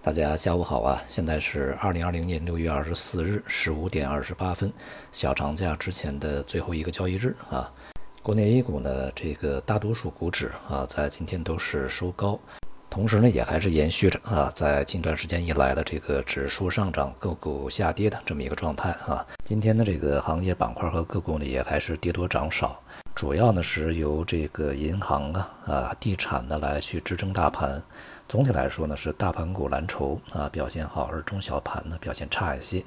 大家下午好啊！现在是二零二零年六月二十四日十五点二十八分，小长假之前的最后一个交易日啊。国内 A 股呢，这个大多数股指啊，在今天都是收高，同时呢，也还是延续着啊，在近段时间以来的这个指数上涨、个股下跌的这么一个状态啊。今天的这个行业板块和个股呢，也还是跌多涨少。主要呢是由这个银行啊、啊地产呢来去支撑大盘。总体来说呢是大盘股蓝筹啊表现好，而中小盘呢表现差一些。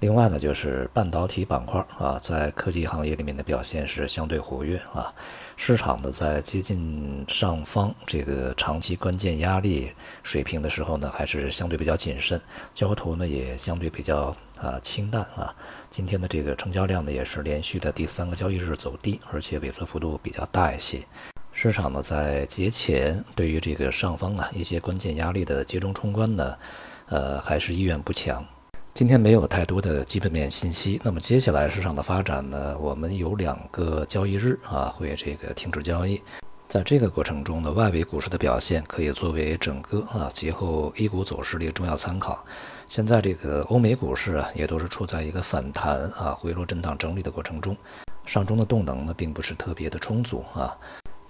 另外呢就是半导体板块啊，在科技行业里面的表现是相对活跃啊。市场呢在接近上方这个长期关键压力水平的时候呢，还是相对比较谨慎，交投呢也相对比较。啊，清淡啊，今天的这个成交量呢，也是连续的第三个交易日走低，而且萎缩幅度比较大一些。市场呢，在节前对于这个上方啊一些关键压力的集中冲关呢，呃，还是意愿不强。今天没有太多的基本面信息，那么接下来市场的发展呢，我们有两个交易日啊会这个停止交易。在这个过程中呢，外围股市的表现可以作为整个啊节后 A 股走势的一个重要参考。现在这个欧美股市啊，也都是处在一个反弹啊回落震荡整理的过程中，上中的动能呢并不是特别的充足啊。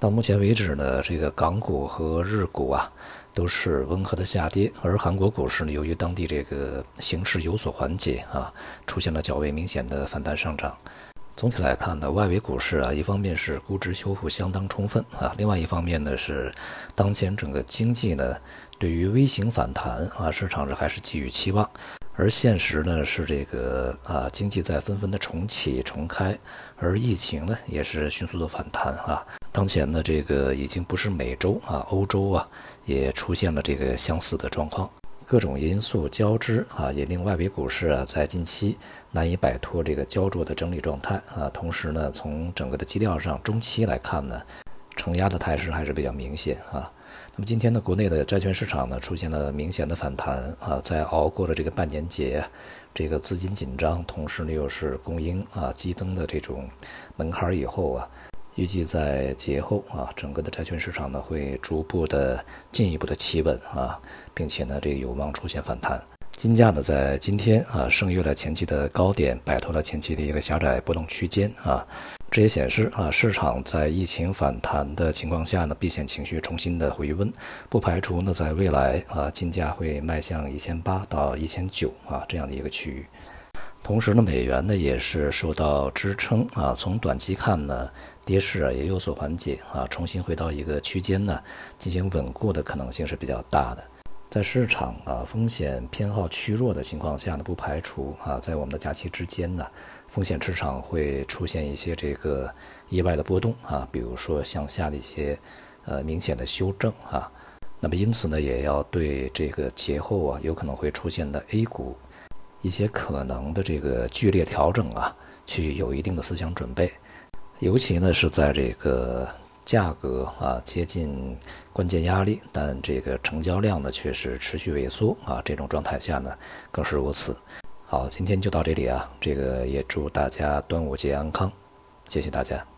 到目前为止呢，这个港股和日股啊都是温和的下跌，而韩国股市呢，由于当地这个形势有所缓解啊，出现了较为明显的反弹上涨。总体来看呢，外围股市啊，一方面是估值修复相当充分啊，另外一方面呢是当前整个经济呢对于微型反弹啊，市场上还是寄予期望，而现实呢是这个啊经济在纷纷的重启重开，而疫情呢也是迅速的反弹啊，当前呢这个已经不是美洲啊，欧洲啊也出现了这个相似的状况。各种因素交织啊，也令外围股市啊在近期难以摆脱这个焦灼的整理状态啊。同时呢，从整个的基调上，中期来看呢，承压的态势还是比较明显啊。那么今天呢，国内的债券市场呢出现了明显的反弹啊，在熬过了这个半年节，这个资金紧张，同时呢又是供应啊激增的这种门槛以后啊。预计在节后啊，整个的债券市场呢会逐步的进一步的企稳啊，并且呢这个有望出现反弹。金价呢在今天啊升越了前期的高点，摆脱了前期的一个狭窄波动区间啊，这也显示啊市场在疫情反弹的情况下呢，避险情绪重新的回温，不排除呢在未来啊金价会迈向一千八到一千九啊这样的一个区域。同时呢，美元呢也是受到支撑啊。从短期看呢，跌势啊也有所缓解啊，重新回到一个区间呢，进行稳固的可能性是比较大的。在市场啊风险偏好趋弱的情况下呢，不排除啊在我们的假期之间呢，风险市场会出现一些这个意外的波动啊，比如说向下的一些呃明显的修正啊。那么因此呢，也要对这个节后啊有可能会出现的 A 股。一些可能的这个剧烈调整啊，去有一定的思想准备，尤其呢是在这个价格啊接近关键压力，但这个成交量呢却是持续萎缩啊，这种状态下呢更是如此。好，今天就到这里啊，这个也祝大家端午节安康，谢谢大家。